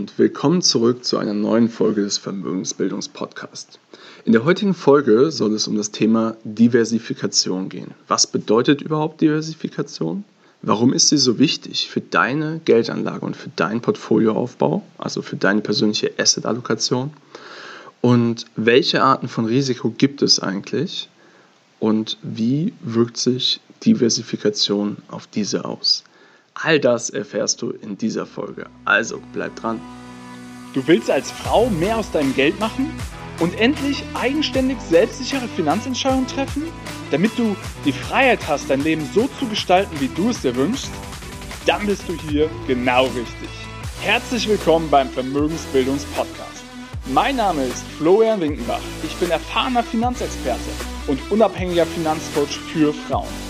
und willkommen zurück zu einer neuen Folge des Vermögensbildungspodcasts. In der heutigen Folge soll es um das Thema Diversifikation gehen. Was bedeutet überhaupt Diversifikation? Warum ist sie so wichtig für deine Geldanlage und für deinen Portfolioaufbau, also für deine persönliche Asset-Allokation? Und welche Arten von Risiko gibt es eigentlich? Und wie wirkt sich Diversifikation auf diese aus? All das erfährst du in dieser Folge. Also bleib dran. Du willst als Frau mehr aus deinem Geld machen und endlich eigenständig selbstsichere Finanzentscheidungen treffen, damit du die Freiheit hast, dein Leben so zu gestalten, wie du es dir wünschst? Dann bist du hier genau richtig. Herzlich willkommen beim Vermögensbildungspodcast. Mein Name ist Florian Winkenbach. Ich bin erfahrener Finanzexperte und unabhängiger Finanzcoach für Frauen.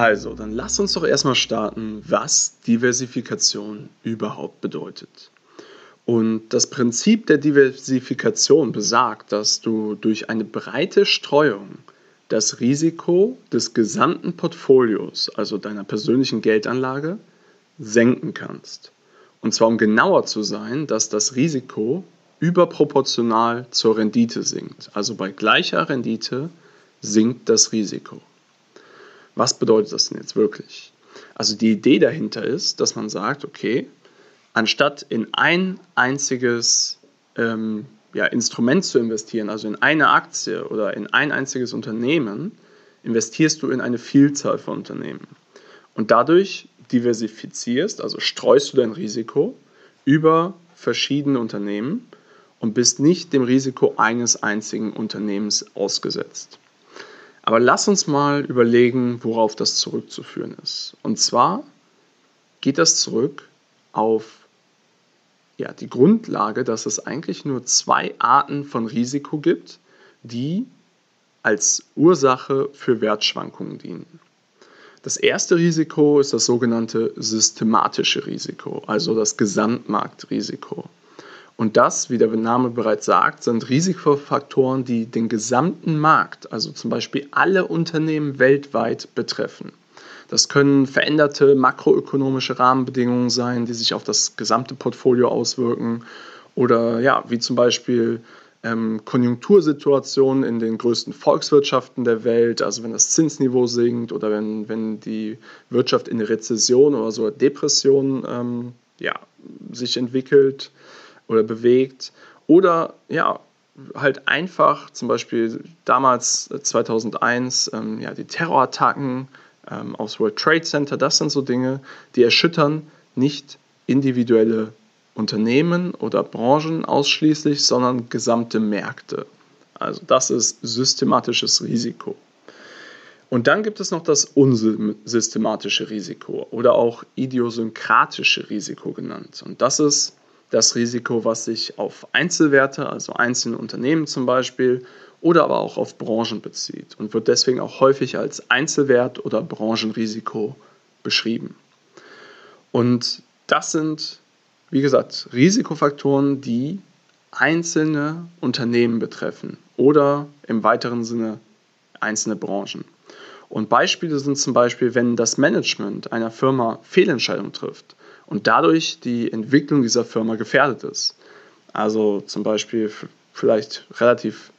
Also, dann lass uns doch erstmal starten, was Diversifikation überhaupt bedeutet. Und das Prinzip der Diversifikation besagt, dass du durch eine breite Streuung das Risiko des gesamten Portfolios, also deiner persönlichen Geldanlage, senken kannst. Und zwar um genauer zu sein, dass das Risiko überproportional zur Rendite sinkt. Also bei gleicher Rendite sinkt das Risiko. Was bedeutet das denn jetzt wirklich? Also die Idee dahinter ist, dass man sagt, okay, anstatt in ein einziges ähm, ja, Instrument zu investieren, also in eine Aktie oder in ein einziges Unternehmen, investierst du in eine Vielzahl von Unternehmen. Und dadurch diversifizierst, also streust du dein Risiko über verschiedene Unternehmen und bist nicht dem Risiko eines einzigen Unternehmens ausgesetzt. Aber lass uns mal überlegen, worauf das zurückzuführen ist. Und zwar geht das zurück auf ja, die Grundlage, dass es eigentlich nur zwei Arten von Risiko gibt, die als Ursache für Wertschwankungen dienen. Das erste Risiko ist das sogenannte systematische Risiko, also das Gesamtmarktrisiko. Und das, wie der Name bereits sagt, sind Risikofaktoren, die den gesamten Markt, also zum Beispiel alle Unternehmen weltweit betreffen. Das können veränderte makroökonomische Rahmenbedingungen sein, die sich auf das gesamte Portfolio auswirken. Oder ja, wie zum Beispiel ähm, Konjunktursituationen in den größten Volkswirtschaften der Welt, also wenn das Zinsniveau sinkt oder wenn, wenn die Wirtschaft in Rezession oder so Depression ähm, ja, sich entwickelt oder bewegt. Oder ja, halt einfach zum Beispiel damals 2001 äh, ähm, ja, die Terrorattacken ähm, aufs World Trade Center, das sind so Dinge, die erschüttern nicht individuelle Unternehmen oder Branchen ausschließlich, sondern gesamte Märkte. Also das ist systematisches Risiko. Und dann gibt es noch das unsystematische Risiko oder auch idiosynkratische Risiko genannt. Und das ist das Risiko, was sich auf Einzelwerte, also einzelne Unternehmen zum Beispiel, oder aber auch auf Branchen bezieht und wird deswegen auch häufig als Einzelwert oder Branchenrisiko beschrieben. Und das sind, wie gesagt, Risikofaktoren, die einzelne Unternehmen betreffen oder im weiteren Sinne einzelne Branchen. Und Beispiele sind zum Beispiel, wenn das Management einer Firma Fehlentscheidungen trifft und dadurch die Entwicklung dieser Firma gefährdet ist. Also zum Beispiel vielleicht relativ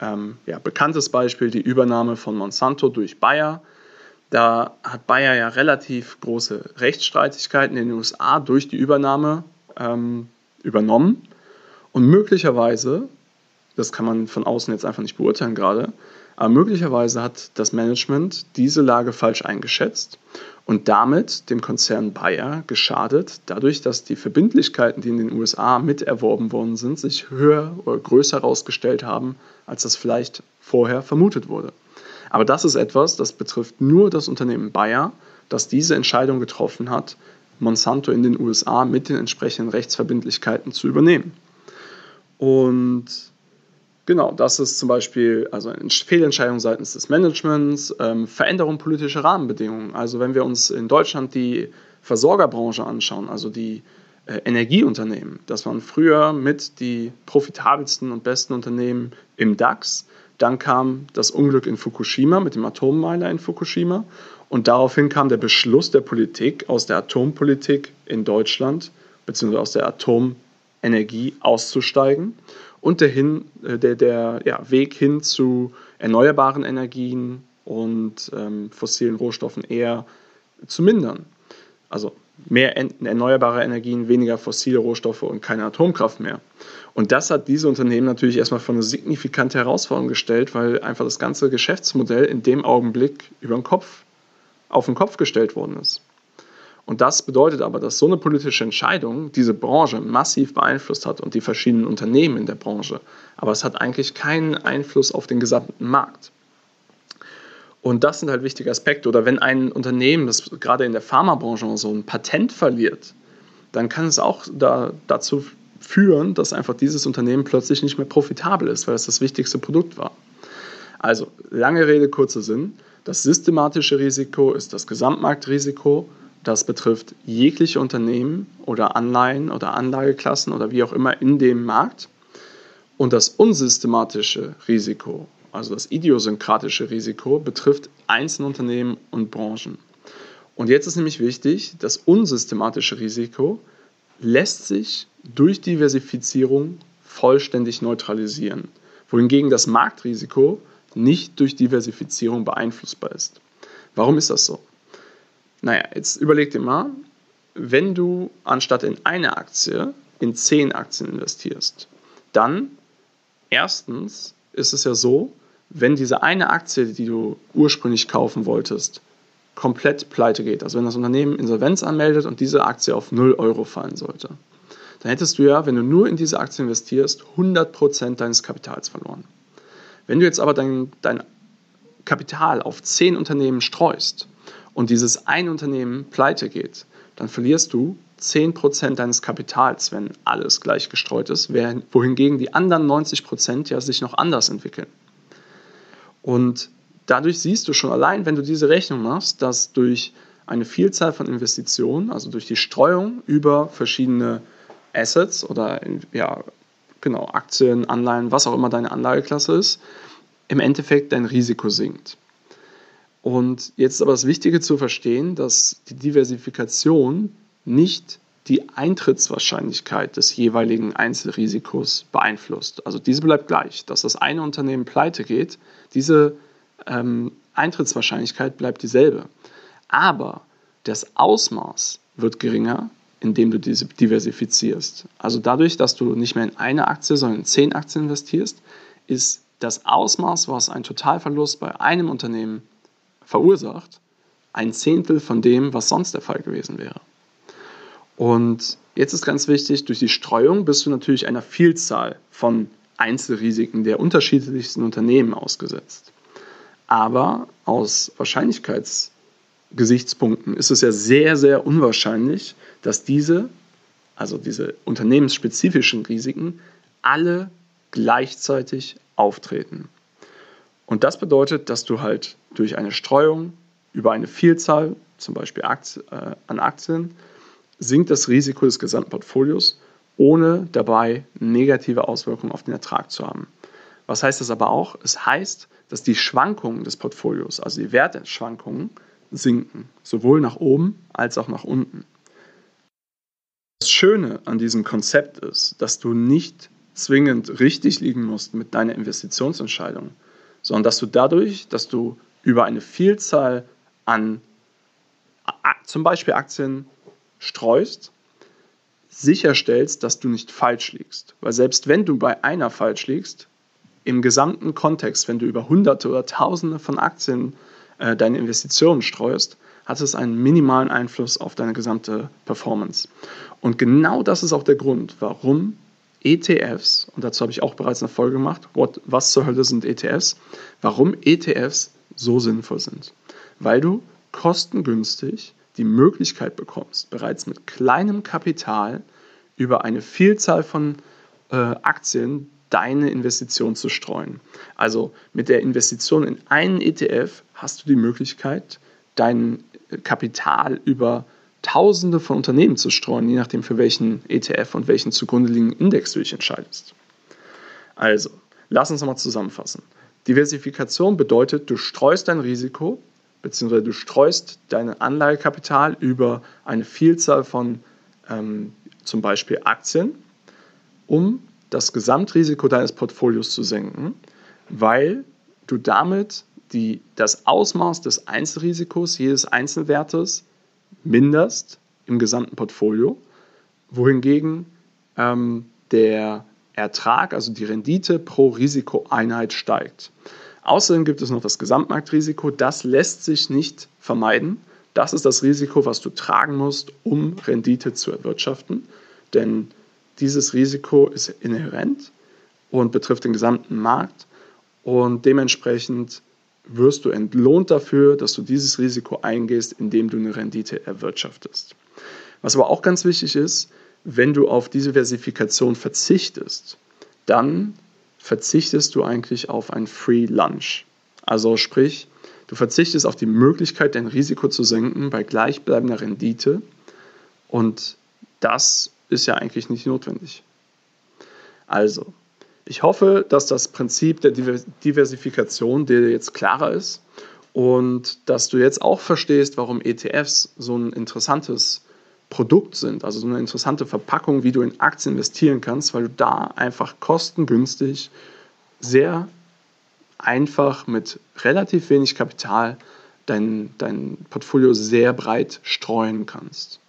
ähm, ja, bekanntes Beispiel die Übernahme von Monsanto durch Bayer. Da hat Bayer ja relativ große Rechtsstreitigkeiten in den USA durch die Übernahme ähm, übernommen. Und möglicherweise, das kann man von außen jetzt einfach nicht beurteilen gerade, aber möglicherweise hat das Management diese Lage falsch eingeschätzt und damit dem Konzern Bayer geschadet, dadurch, dass die Verbindlichkeiten, die in den USA miterworben worden sind, sich höher oder größer herausgestellt haben, als das vielleicht vorher vermutet wurde. Aber das ist etwas, das betrifft nur das Unternehmen Bayer, das diese Entscheidung getroffen hat, Monsanto in den USA mit den entsprechenden Rechtsverbindlichkeiten zu übernehmen. Und genau, das ist zum Beispiel also eine Fehlentscheidung seitens des Managements, ähm, Veränderung politischer Rahmenbedingungen. Also wenn wir uns in Deutschland die Versorgerbranche anschauen, also die äh, Energieunternehmen, das waren früher mit die profitabelsten und besten Unternehmen im DAX. Dann kam das Unglück in Fukushima mit dem Atommeiler in Fukushima und daraufhin kam der Beschluss der Politik aus der Atompolitik in Deutschland beziehungsweise aus der Atomenergie auszusteigen und der, hin, äh, der, der ja, Weg hin zu erneuerbaren Energien und ähm, fossilen Rohstoffen eher zu mindern. Also mehr erneuerbare Energien, weniger fossile Rohstoffe und keine Atomkraft mehr. Und das hat diese Unternehmen natürlich erstmal vor eine signifikante Herausforderung gestellt, weil einfach das ganze Geschäftsmodell in dem Augenblick über den Kopf, auf den Kopf gestellt worden ist. Und das bedeutet aber, dass so eine politische Entscheidung diese Branche massiv beeinflusst hat und die verschiedenen Unternehmen in der Branche. Aber es hat eigentlich keinen Einfluss auf den gesamten Markt. Und das sind halt wichtige Aspekte. Oder wenn ein Unternehmen, das gerade in der Pharmabranche so ein Patent verliert, dann kann es auch da, dazu führen, dass einfach dieses Unternehmen plötzlich nicht mehr profitabel ist, weil es das wichtigste Produkt war. Also, lange Rede, kurzer Sinn. Das systematische Risiko ist das Gesamtmarktrisiko das betrifft jegliche Unternehmen oder Anleihen oder Anlageklassen oder wie auch immer in dem Markt. Und das unsystematische Risiko, also das idiosynkratische Risiko, betrifft einzelne Unternehmen und Branchen. Und jetzt ist nämlich wichtig, das unsystematische Risiko lässt sich durch Diversifizierung vollständig neutralisieren, wohingegen das Marktrisiko nicht durch Diversifizierung beeinflussbar ist. Warum ist das so? Naja, jetzt überleg dir mal, wenn du anstatt in eine Aktie in zehn Aktien investierst, dann erstens ist es ja so, wenn diese eine Aktie, die du ursprünglich kaufen wolltest, komplett pleite geht, also wenn das Unternehmen Insolvenz anmeldet und diese Aktie auf 0 Euro fallen sollte, dann hättest du ja, wenn du nur in diese Aktie investierst, 100% deines Kapitals verloren. Wenn du jetzt aber dein, dein Kapital auf 10 Unternehmen streust, und dieses ein Unternehmen pleite geht, dann verlierst du 10% deines Kapitals, wenn alles gleich gestreut ist, wohingegen die anderen 90% ja sich noch anders entwickeln. Und dadurch siehst du schon allein, wenn du diese Rechnung machst, dass durch eine Vielzahl von Investitionen, also durch die Streuung über verschiedene Assets oder ja, genau, Aktien, Anleihen, was auch immer deine Anlageklasse ist, im Endeffekt dein Risiko sinkt. Und jetzt ist aber das Wichtige zu verstehen, dass die Diversifikation nicht die Eintrittswahrscheinlichkeit des jeweiligen Einzelrisikos beeinflusst. Also diese bleibt gleich. Dass das eine Unternehmen pleite geht, diese ähm, Eintrittswahrscheinlichkeit bleibt dieselbe. Aber das Ausmaß wird geringer, indem du diese diversifizierst. Also dadurch, dass du nicht mehr in eine Aktie, sondern in zehn Aktien investierst, ist das Ausmaß, was ein Totalverlust bei einem Unternehmen verursacht, ein Zehntel von dem, was sonst der Fall gewesen wäre. Und jetzt ist ganz wichtig, durch die Streuung bist du natürlich einer Vielzahl von Einzelrisiken der unterschiedlichsten Unternehmen ausgesetzt. Aber aus Wahrscheinlichkeitsgesichtspunkten ist es ja sehr, sehr unwahrscheinlich, dass diese, also diese unternehmensspezifischen Risiken, alle gleichzeitig auftreten. Und das bedeutet, dass du halt durch eine Streuung über eine Vielzahl, zum Beispiel äh, an Aktien, sinkt das Risiko des gesamten Portfolios, ohne dabei negative Auswirkungen auf den Ertrag zu haben. Was heißt das aber auch? Es heißt, dass die Schwankungen des Portfolios, also die Wertschwankungen, sinken, sowohl nach oben als auch nach unten. Das Schöne an diesem Konzept ist, dass du nicht zwingend richtig liegen musst mit deiner Investitionsentscheidung, sondern dass du dadurch, dass du über eine Vielzahl an zum Beispiel Aktien streust, sicherstellst, dass du nicht falsch liegst. Weil selbst wenn du bei einer falsch liegst, im gesamten Kontext, wenn du über Hunderte oder Tausende von Aktien äh, deine Investitionen streust, hat es einen minimalen Einfluss auf deine gesamte Performance. Und genau das ist auch der Grund, warum ETFs, und dazu habe ich auch bereits eine Folge gemacht, what, was zur Hölle sind ETFs, warum ETFs so sinnvoll sind. Weil du kostengünstig die Möglichkeit bekommst, bereits mit kleinem Kapital über eine Vielzahl von äh, Aktien deine Investition zu streuen. Also mit der Investition in einen ETF hast du die Möglichkeit, dein Kapital über Tausende von Unternehmen zu streuen, je nachdem für welchen ETF und welchen zugrunde liegenden Index du dich entscheidest. Also, lass uns nochmal zusammenfassen. Diversifikation bedeutet, du streust dein Risiko, beziehungsweise du streust dein Anlagekapital über eine Vielzahl von ähm, zum Beispiel Aktien, um das Gesamtrisiko deines Portfolios zu senken, weil du damit die, das Ausmaß des Einzelrisikos jedes Einzelwertes minderst im gesamten Portfolio, wohingegen ähm, der Ertrag, also die Rendite pro Risikoeinheit steigt. Außerdem gibt es noch das Gesamtmarktrisiko, das lässt sich nicht vermeiden. Das ist das Risiko, was du tragen musst, um Rendite zu erwirtschaften, denn dieses Risiko ist inhärent und betrifft den gesamten Markt und dementsprechend wirst du entlohnt dafür, dass du dieses Risiko eingehst, indem du eine Rendite erwirtschaftest. Was aber auch ganz wichtig ist, wenn du auf Diversifikation verzichtest, dann verzichtest du eigentlich auf ein Free Lunch. Also sprich, du verzichtest auf die Möglichkeit, dein Risiko zu senken bei gleichbleibender Rendite und das ist ja eigentlich nicht notwendig. Also, ich hoffe, dass das Prinzip der Diversifikation dir jetzt klarer ist und dass du jetzt auch verstehst, warum ETFs so ein interessantes Produkt sind, also so eine interessante Verpackung, wie du in Aktien investieren kannst, weil du da einfach kostengünstig, sehr einfach mit relativ wenig Kapital dein, dein Portfolio sehr breit streuen kannst.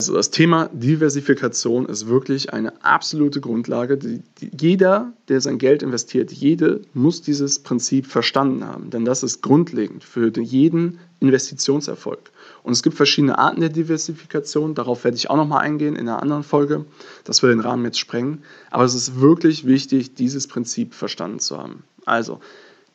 Also das Thema Diversifikation ist wirklich eine absolute Grundlage. Jeder, der sein Geld investiert, jede muss dieses Prinzip verstanden haben, denn das ist grundlegend für jeden Investitionserfolg. Und es gibt verschiedene Arten der Diversifikation, darauf werde ich auch nochmal eingehen in einer anderen Folge. Das würde den Rahmen jetzt sprengen. Aber es ist wirklich wichtig, dieses Prinzip verstanden zu haben. Also,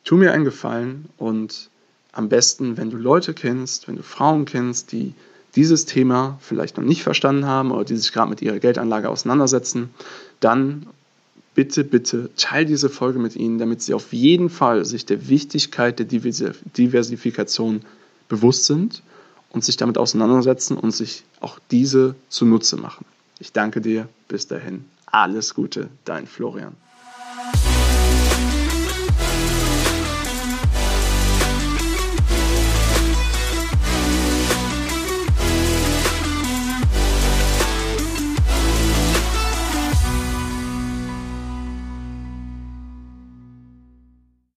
tu mir einen Gefallen und am besten, wenn du Leute kennst, wenn du Frauen kennst, die dieses Thema vielleicht noch nicht verstanden haben oder die sich gerade mit ihrer Geldanlage auseinandersetzen, dann bitte, bitte teile diese Folge mit ihnen, damit sie auf jeden Fall sich der Wichtigkeit der Diversifikation bewusst sind und sich damit auseinandersetzen und sich auch diese zunutze machen. Ich danke dir. Bis dahin. Alles Gute, dein Florian.